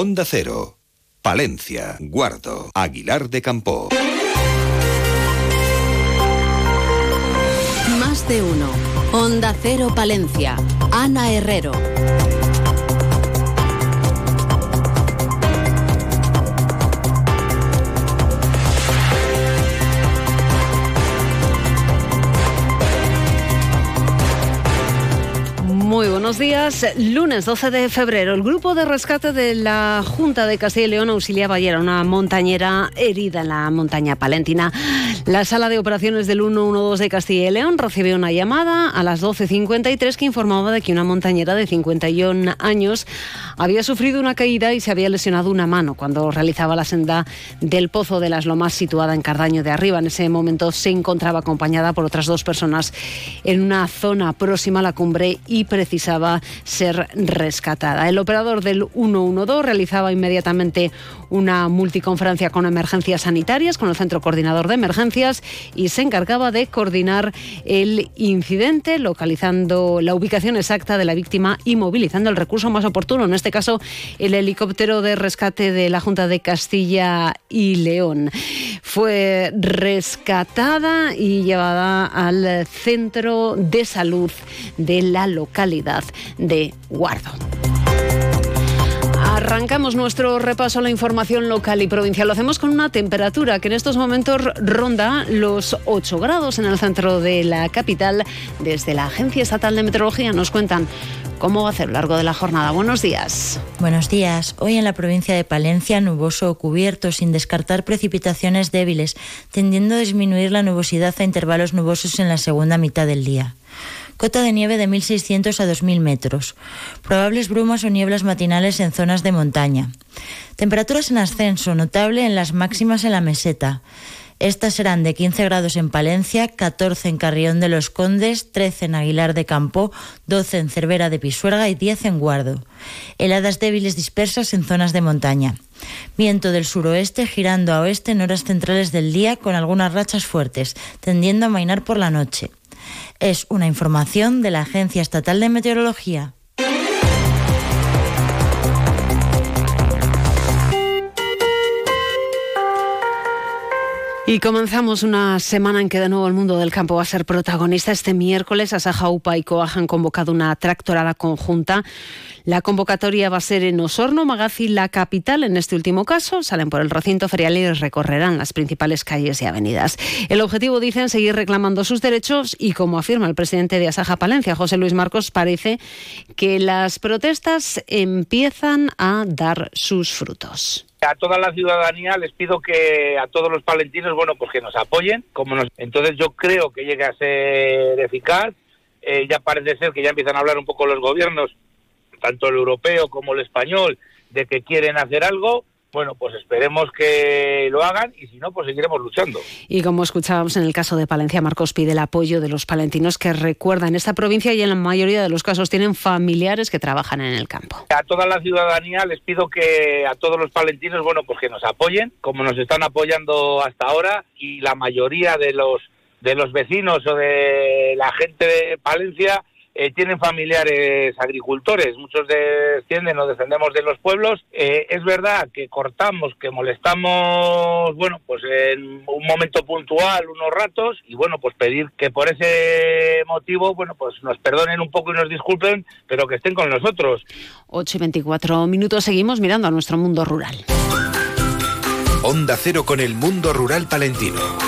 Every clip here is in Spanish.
Onda Cero, Palencia, Guardo, Aguilar de Campo. Más de uno. Onda Cero Palencia. Ana Herrero. Muy buenos días. Lunes 12 de febrero, el grupo de rescate de la Junta de Castilla y León auxiliaba ayer a una montañera herida en la montaña palentina. La sala de operaciones del 112 de Castilla y León recibió una llamada a las 12.53 que informaba de que una montañera de 51 años había sufrido una caída y se había lesionado una mano cuando realizaba la senda del Pozo de las Lomas situada en Cardaño de Arriba. En ese momento se encontraba acompañada por otras dos personas en una zona próxima a la cumbre y precisaba ser rescatada. El operador del 112 realizaba inmediatamente una multiconferencia con emergencias sanitarias, con el Centro Coordinador de Emergencias y se encargaba de coordinar el incidente, localizando la ubicación exacta de la víctima y movilizando el recurso más oportuno, en este caso el helicóptero de rescate de la Junta de Castilla y León. Fue rescatada y llevada al centro de salud de la localidad de Guardo. Arrancamos nuestro repaso a la información local y provincial. Lo hacemos con una temperatura que en estos momentos ronda los 8 grados en el centro de la capital. Desde la Agencia Estatal de Meteorología nos cuentan cómo va a ser a lo largo de la jornada. Buenos días. Buenos días. Hoy en la provincia de Palencia, nuboso o cubierto, sin descartar precipitaciones débiles, tendiendo a disminuir la nubosidad a intervalos nubosos en la segunda mitad del día cota de nieve de 1.600 a 2.000 metros, probables brumas o nieblas matinales en zonas de montaña. Temperaturas en ascenso, notable en las máximas en la meseta. Estas serán de 15 grados en Palencia, 14 en Carrión de los Condes, 13 en Aguilar de Campo, 12 en Cervera de Pisuerga y 10 en Guardo. Heladas débiles dispersas en zonas de montaña. Viento del suroeste girando a oeste en horas centrales del día con algunas rachas fuertes, tendiendo a mainar por la noche. Es una información de la Agencia Estatal de Meteorología. Y comenzamos una semana en que de nuevo el mundo del campo va a ser protagonista. Este miércoles Asaja UPA y COAJ han convocado una tractorada conjunta. La convocatoria va a ser en Osorno, Magazi, la capital. En este último caso, salen por el recinto ferial y recorrerán las principales calles y avenidas. El objetivo, dicen, seguir reclamando sus derechos y, como afirma el presidente de Asaja Palencia, José Luis Marcos, parece que las protestas empiezan a dar sus frutos a toda la ciudadanía les pido que a todos los palentinos, bueno, pues que nos apoyen. Como nos... Entonces yo creo que llegue a ser eficaz. Eh, ya parece ser que ya empiezan a hablar un poco los gobiernos, tanto el europeo como el español, de que quieren hacer algo bueno, pues esperemos que lo hagan y si no, pues seguiremos luchando. Y como escuchábamos en el caso de Palencia, Marcos pide el apoyo de los palentinos que recuerdan esta provincia y en la mayoría de los casos tienen familiares que trabajan en el campo. A toda la ciudadanía les pido que a todos los palentinos, bueno, pues que nos apoyen, como nos están apoyando hasta ahora y la mayoría de los de los vecinos o de la gente de Palencia eh, tienen familiares agricultores, muchos descienden o descendemos de los pueblos. Eh, es verdad que cortamos, que molestamos, bueno, pues en un momento puntual, unos ratos, y bueno, pues pedir que por ese motivo, bueno, pues nos perdonen un poco y nos disculpen, pero que estén con nosotros. 8 y 24 minutos, seguimos mirando a nuestro mundo rural. Onda Cero con el mundo rural palentino.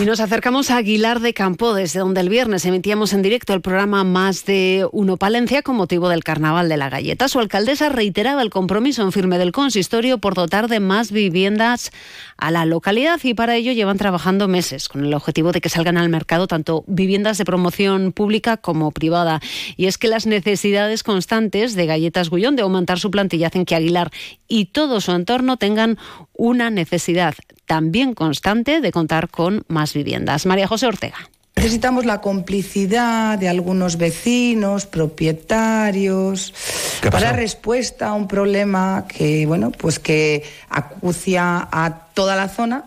Y nos acercamos a Aguilar de Campo, desde donde el viernes emitíamos en directo el programa Más de Uno Palencia con motivo del Carnaval de la Galleta. Su alcaldesa reiteraba el compromiso en firme del consistorio por dotar de más viviendas a la localidad y para ello llevan trabajando meses con el objetivo de que salgan al mercado tanto viviendas de promoción pública como privada. Y es que las necesidades constantes de Galletas Gullón de aumentar su plantilla hacen que Aguilar y todo su entorno tengan una necesidad también constante de contar con más viviendas. María José Ortega. Necesitamos la complicidad de algunos vecinos, propietarios, para dar respuesta a un problema que, bueno, pues que acucia a toda la zona,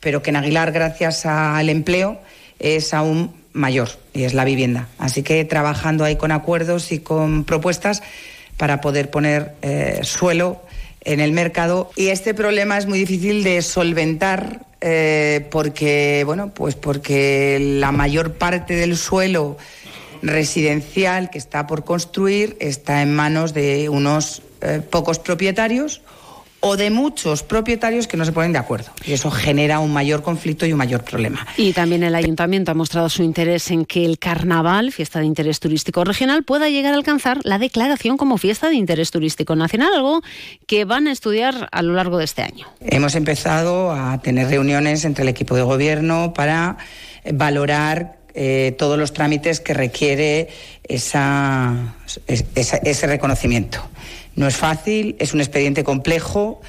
pero que en Aguilar, gracias al empleo, es aún mayor y es la vivienda. Así que trabajando ahí con acuerdos y con propuestas para poder poner eh, suelo en el mercado y este problema es muy difícil de solventar eh, porque bueno pues porque la mayor parte del suelo residencial que está por construir está en manos de unos eh, pocos propietarios o de muchos propietarios que no se ponen de acuerdo. Y eso genera un mayor conflicto y un mayor problema. Y también el ayuntamiento ha mostrado su interés en que el carnaval, fiesta de interés turístico regional, pueda llegar a alcanzar la declaración como fiesta de interés turístico nacional, algo que van a estudiar a lo largo de este año. Hemos empezado a tener reuniones entre el equipo de gobierno para valorar eh, todos los trámites que requiere esa, ese reconocimiento. No es fácil, es un expediente complejo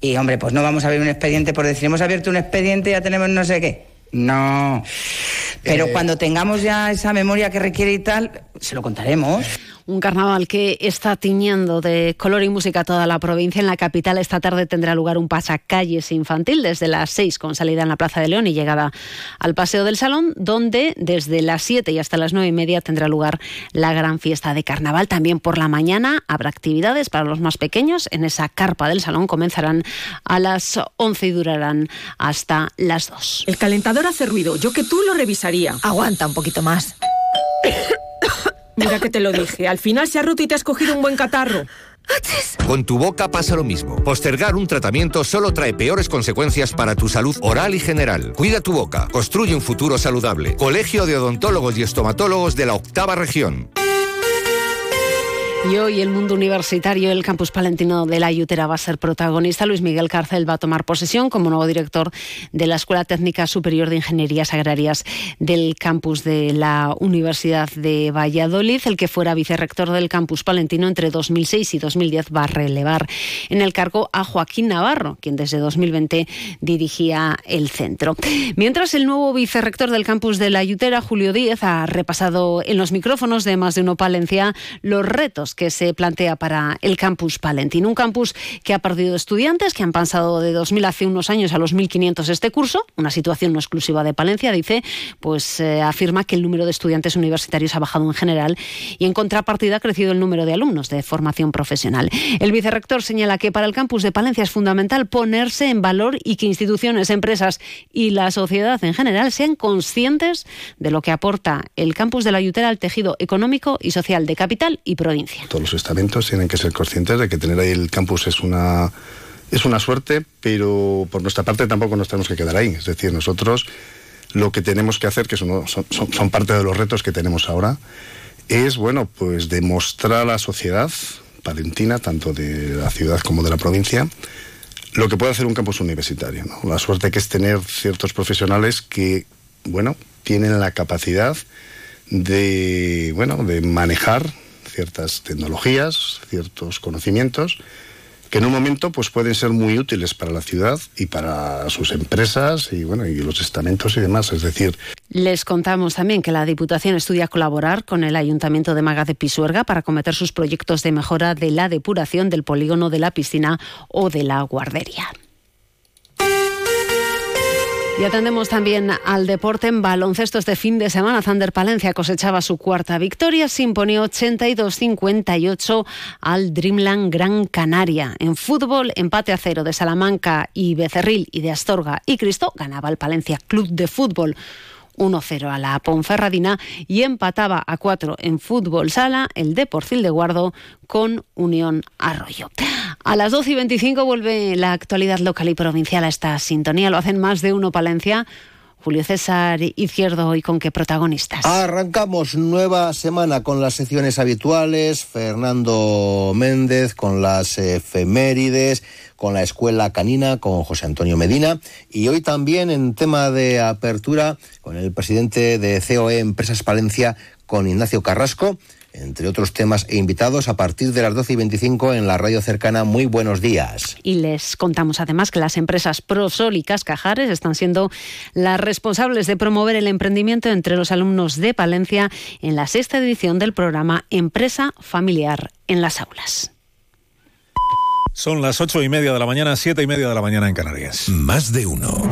y, hombre, pues no vamos a abrir un expediente por decir, hemos abierto un expediente y ya tenemos no sé qué. No. Pero eh. cuando tengamos ya esa memoria que requiere y tal, se lo contaremos un carnaval que está tiñendo de color y música toda la provincia. En la capital esta tarde tendrá lugar un pasacalles infantil desde las 6 con salida en la Plaza de León y llegada al Paseo del Salón, donde desde las 7 y hasta las 9 y media tendrá lugar la gran fiesta de carnaval. También por la mañana habrá actividades para los más pequeños. En esa carpa del Salón comenzarán a las 11 y durarán hasta las 2. El calentador hace ruido. Yo que tú lo revisaría. Aguanta un poquito más. Mira que te lo dije. Al final se ha roto y te has cogido un buen catarro. Con tu boca pasa lo mismo. Postergar un tratamiento solo trae peores consecuencias para tu salud oral y general. Cuida tu boca. Construye un futuro saludable. Colegio de Odontólogos y Estomatólogos de la Octava Región. Y hoy el mundo universitario, el campus palentino de la Ayutera va a ser protagonista. Luis Miguel Cárcel va a tomar posesión como nuevo director de la Escuela Técnica Superior de Ingenierías Agrarias del campus de la Universidad de Valladolid. El que fuera vicerrector del campus palentino entre 2006 y 2010 va a relevar en el cargo a Joaquín Navarro, quien desde 2020 dirigía el centro. Mientras el nuevo vicerrector del campus de la Ayutera, Julio Díez, ha repasado en los micrófonos de Más de Uno Palencia los retos que se plantea para el campus Palentín. Un campus que ha perdido estudiantes, que han pasado de 2.000 hace unos años a los 1.500 este curso, una situación no exclusiva de Palencia, dice, pues eh, afirma que el número de estudiantes universitarios ha bajado en general y en contrapartida ha crecido el número de alumnos de formación profesional. El vicerrector señala que para el campus de Palencia es fundamental ponerse en valor y que instituciones, empresas y la sociedad en general sean conscientes de lo que aporta el campus de la Ayutera al tejido económico y social de capital y provincia. Todos los estamentos tienen que ser conscientes de que tener ahí el campus es una, es una suerte, pero por nuestra parte tampoco nos tenemos que quedar ahí. Es decir, nosotros lo que tenemos que hacer, que son, son, parte de los retos que tenemos ahora, es, bueno, pues demostrar a la sociedad palentina, tanto de la ciudad como de la provincia, lo que puede hacer un campus universitario. La suerte que es tener ciertos profesionales que, bueno, tienen la capacidad de, bueno, de manejar ciertas tecnologías, ciertos conocimientos que en un momento pues pueden ser muy útiles para la ciudad y para sus empresas y bueno y los estamentos y demás, es decir, les contamos también que la Diputación estudia colaborar con el Ayuntamiento de Maga de Pisuerga para cometer sus proyectos de mejora de la depuración del polígono de la piscina o de la guardería. Y atendemos también al deporte en baloncesto este fin de semana. Zander Palencia cosechaba su cuarta victoria, se imponía 82-58 al Dreamland Gran Canaria. En fútbol, empate a cero de Salamanca y Becerril y de Astorga y Cristo ganaba el Palencia Club de Fútbol. 1-0 a la Ponferradina y empataba a 4 en fútbol sala el Deporcil de Guardo con Unión Arroyo. A las 12 y 25 vuelve la actualidad local y provincial a esta sintonía. Lo hacen más de uno Palencia. Julio César Izquierdo, ¿y con qué protagonistas? Arrancamos nueva semana con las secciones habituales, Fernando Méndez con las efemérides, con la Escuela Canina, con José Antonio Medina, y hoy también en tema de apertura con el presidente de COE Empresas Palencia, con Ignacio Carrasco entre otros temas e invitados a partir de las 12 y 25 en la radio cercana. Muy buenos días. Y les contamos además que las empresas Prosol y Cascajares están siendo las responsables de promover el emprendimiento entre los alumnos de Palencia en la sexta edición del programa Empresa Familiar en las aulas. Son las ocho y media de la mañana, siete y media de la mañana en Canarias. Más de uno.